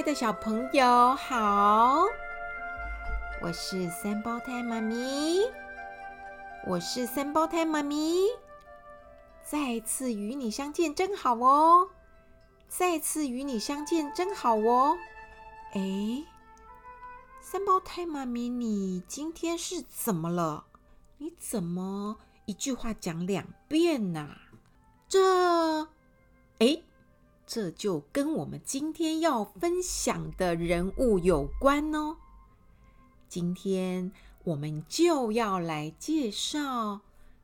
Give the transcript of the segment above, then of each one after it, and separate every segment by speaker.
Speaker 1: 爱的小朋友好，我是三胞胎妈咪，我是三胞胎妈咪，再次与你相见真好哦，再次与你相见真好哦。哎，三胞胎妈咪，你今天是怎么了？你怎么一句话讲两遍呢？这，哎。这就跟我们今天要分享的人物有关哦。今天我们就要来介绍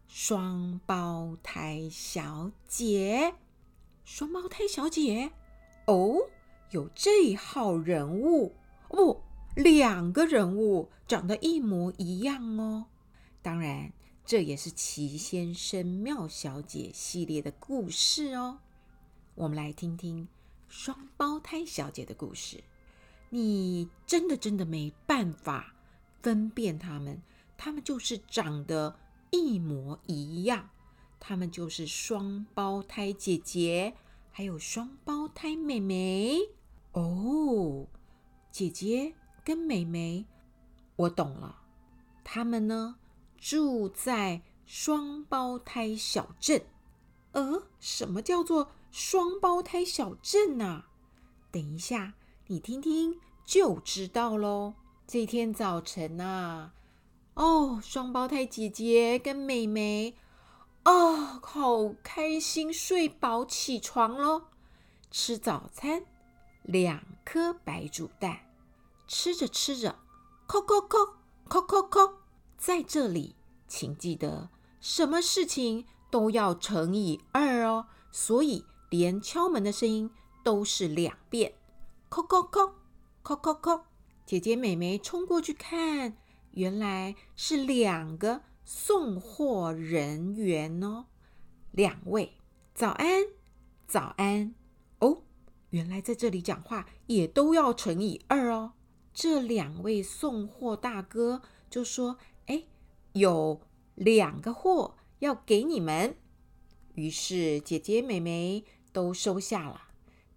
Speaker 1: 双胞胎小姐。双胞胎小姐哦，有这号人物哦，两个人物长得一模一样哦。当然，这也是奇先生妙小姐系列的故事哦。我们来听听双胞胎小姐的故事。你真的真的没办法分辨他们，他们就是长得一模一样，他们就是双胞胎姐姐，还有双胞胎妹妹。哦，姐姐跟妹妹，我懂了。他们呢，住在双胞胎小镇。呃，什么叫做？双胞胎小镇啊，等一下，你听听就知道喽。这天早晨啊，哦，双胞胎姐姐跟妹妹，哦，好开心，睡饱起床喽，吃早餐，两颗白煮蛋，吃着吃着，扣扣扣扣扣扣，在这里，请记得，什么事情都要乘以二哦，所以。连敲门的声音都是两遍，叩叩叩，叩叩叩。姐姐妹妹冲过去看，原来是两个送货人员哦。两位早安，早安哦。原来在这里讲话也都要乘以二哦。这两位送货大哥就说：“哎，有两个货要给你们。”于是姐姐妹妹。都收下了，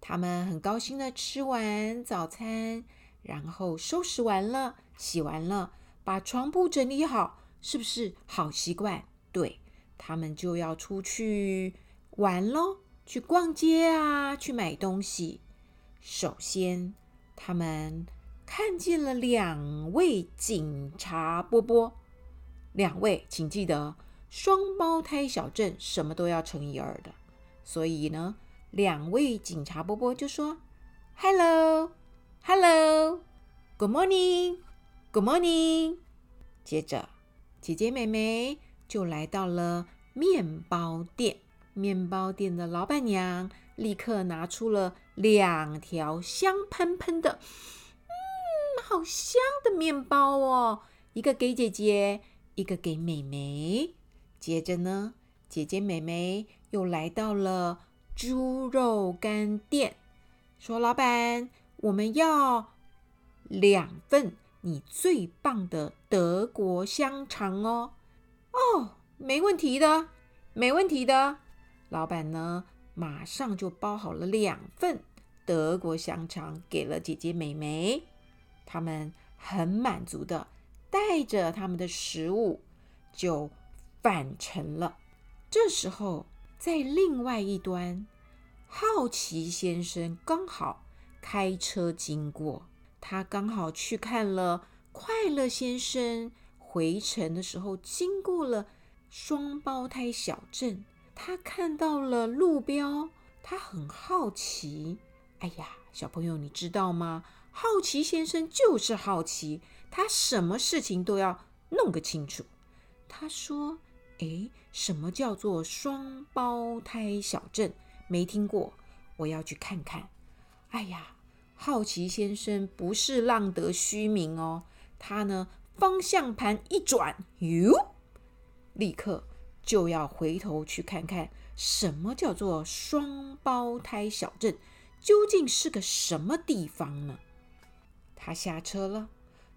Speaker 1: 他们很高兴的吃完早餐，然后收拾完了，洗完了，把床铺整理好，是不是好习惯？对，他们就要出去玩喽，去逛街啊，去买东西。首先，他们看见了两位警察波波，两位，请记得，双胞胎小镇什么都要乘以二的，所以呢。两位警察波波就说：“Hello，Hello，Good morning，Good morning。”接着，姐姐妹妹就来到了面包店。面包店的老板娘立刻拿出了两条香喷喷的，嗯，好香的面包哦！一个给姐姐，一个给妹妹。接着呢，姐姐妹妹又来到了。猪肉干店说：“老板，我们要两份你最棒的德国香肠哦。”“哦，没问题的，没问题的。”老板呢，马上就包好了两份德国香肠给了姐姐美美。他们很满足的带着他们的食物就返程了。这时候。在另外一端，好奇先生刚好开车经过，他刚好去看了快乐先生。回程的时候，经过了双胞胎小镇，他看到了路标，他很好奇。哎呀，小朋友，你知道吗？好奇先生就是好奇，他什么事情都要弄个清楚。他说。诶，什么叫做双胞胎小镇？没听过，我要去看看。哎呀，好奇先生不是浪得虚名哦，他呢，方向盘一转，哟，立刻就要回头去看看什么叫做双胞胎小镇，究竟是个什么地方呢？他下车了。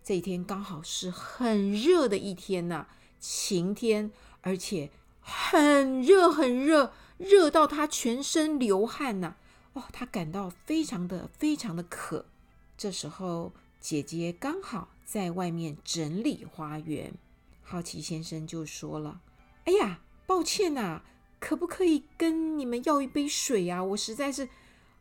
Speaker 1: 这一天刚好是很热的一天呐，晴天。而且很热很热，热到他全身流汗呐！哦，他感到非常的非常的渴。这时候，姐姐刚好在外面整理花园，好奇先生就说了：“哎呀，抱歉呐，可不可以跟你们要一杯水呀？我实在是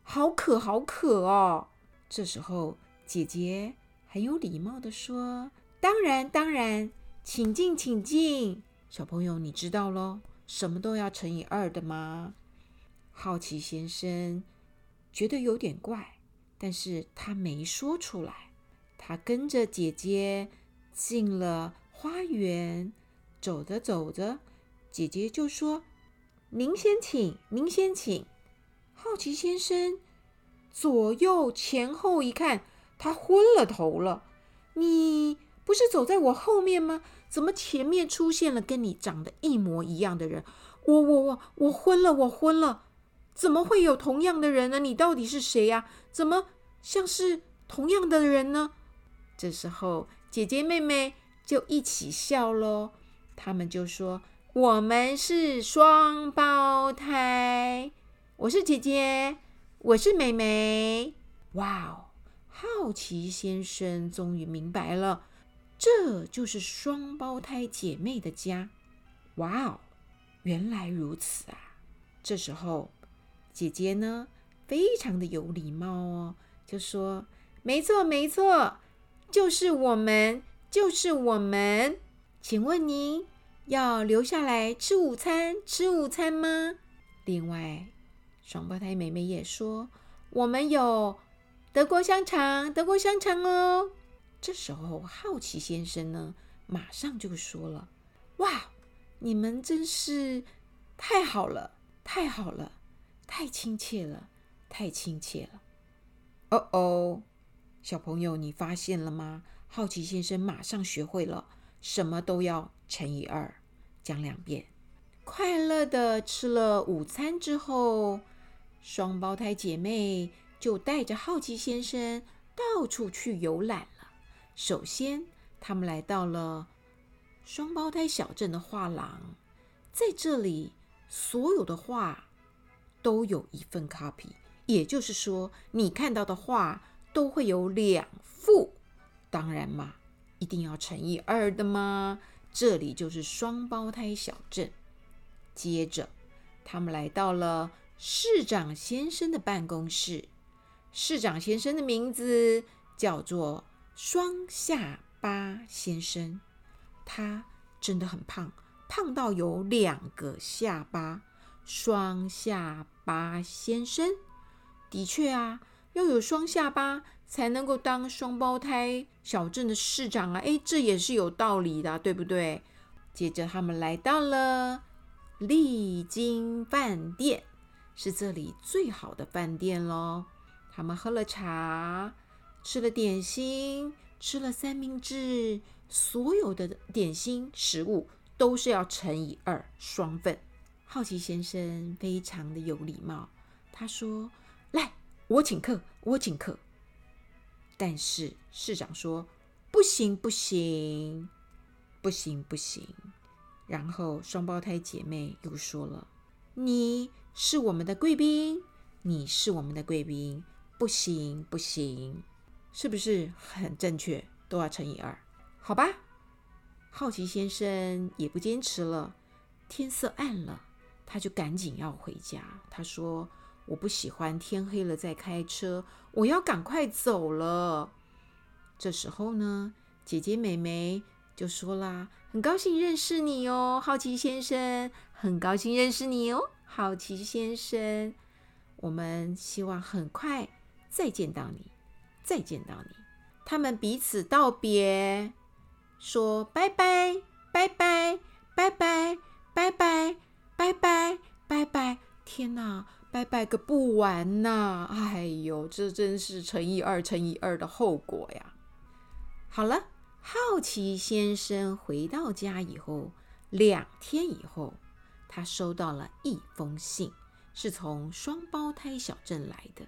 Speaker 1: 好渴好渴哦。”这时候，姐姐很有礼貌地说：“当然，当然，请进，请进。小朋友，你知道喽，什么都要乘以二的吗？”好奇先生觉得有点怪。但是他没说出来。他跟着姐姐进了花园，走着走着，姐姐就说：“您先请，您先请。”好奇先生左右前后一看，他昏了头了。你不是走在我后面吗？怎么前面出现了跟你长得一模一样的人？我我我我昏了，我昏了。怎么会有同样的人呢？你到底是谁呀？怎么像是同样的人呢？这时候，姐姐妹妹就一起笑喽。他们就说：“我们是双胞胎，我是姐姐，我是妹妹。”哇哦！好奇先生终于明白了，这就是双胞胎姐妹的家。哇哦！原来如此啊！这时候。姐姐呢，非常的有礼貌哦，就说：“没错，没错，就是我们，就是我们。请问您要留下来吃午餐，吃午餐吗？”另外，双胞胎妹妹也说：“我们有德国香肠，德国香肠哦。”这时候，好奇先生呢，马上就说了：“哇，你们真是太好了，太好了！”太亲切了，太亲切了！哦哦，小朋友，你发现了吗？好奇先生马上学会了，什么都要乘以二，讲两遍。快乐的吃了午餐之后，双胞胎姐妹就带着好奇先生到处去游览。首先，他们来到了双胞胎小镇的画廊，在这里，所有的画。都有一份 copy，也就是说，你看到的画都会有两幅。当然嘛，一定要乘以二的嘛。这里就是双胞胎小镇。接着，他们来到了市长先生的办公室。市长先生的名字叫做双下巴先生，他真的很胖，胖到有两个下巴。双下巴先生，的确啊，要有双下巴才能够当双胞胎小镇的市长啊！哎，这也是有道理的，对不对？接着他们来到了丽晶饭店，是这里最好的饭店喽。他们喝了茶，吃了点心，吃了三明治，所有的点心食物都是要乘以二，双份。好奇先生非常的有礼貌，他说：“来，我请客，我请客。”但是市长说：“不行，不行，不行，不行。”然后双胞胎姐妹又说了：“你是我们的贵宾，你是我们的贵宾，不行，不行，是不是很正确？都要乘以二，好吧？”好奇先生也不坚持了，天色暗了。他就赶紧要回家。他说：“我不喜欢天黑了再开车，我要赶快走了。”这时候呢，姐姐妹妹就说啦：“很高兴认识你哦，好奇先生，很高兴认识你哦，好奇先生。我们希望很快再见到你，再见到你。”他们彼此道别，说：“拜拜，拜拜，拜拜，拜拜。”拜拜拜拜！天哪，拜拜个不完呐！哎呦，这真是乘以二乘以二的后果呀！好了，好奇先生回到家以后，两天以后，他收到了一封信，是从双胞胎小镇来的。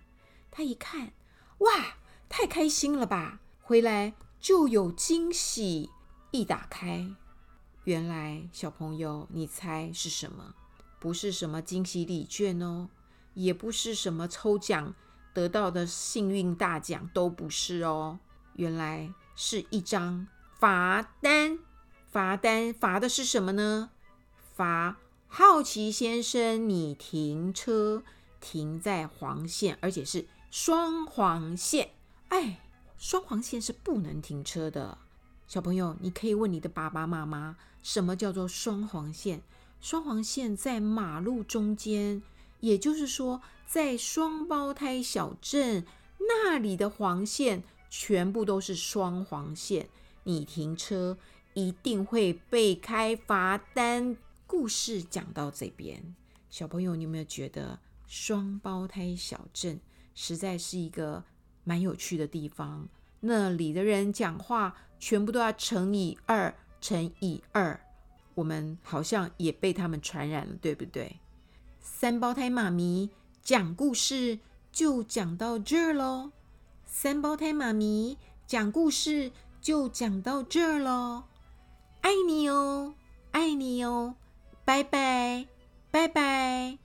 Speaker 1: 他一看，哇，太开心了吧！回来就有惊喜。一打开，原来小朋友，你猜是什么？不是什么惊喜礼券哦，也不是什么抽奖得到的幸运大奖，都不是哦。原来是一张罚单，罚单罚的是什么呢？罚好奇先生，你停车停在黄线，而且是双黄线。哎，双黄线是不能停车的。小朋友，你可以问你的爸爸妈妈，什么叫做双黄线？双黄线在马路中间，也就是说，在双胞胎小镇那里的黄线全部都是双黄线，你停车一定会被开罚单。故事讲到这边，小朋友，你有没有觉得双胞胎小镇实在是一个蛮有趣的地方？那里的人讲话全部都要乘以二，乘以二。我们好像也被他们传染了，对不对？三胞胎妈咪讲故事就讲到这儿喽。三胞胎妈咪讲故事就讲到这儿喽。爱你哦，爱你哦。拜拜，拜拜。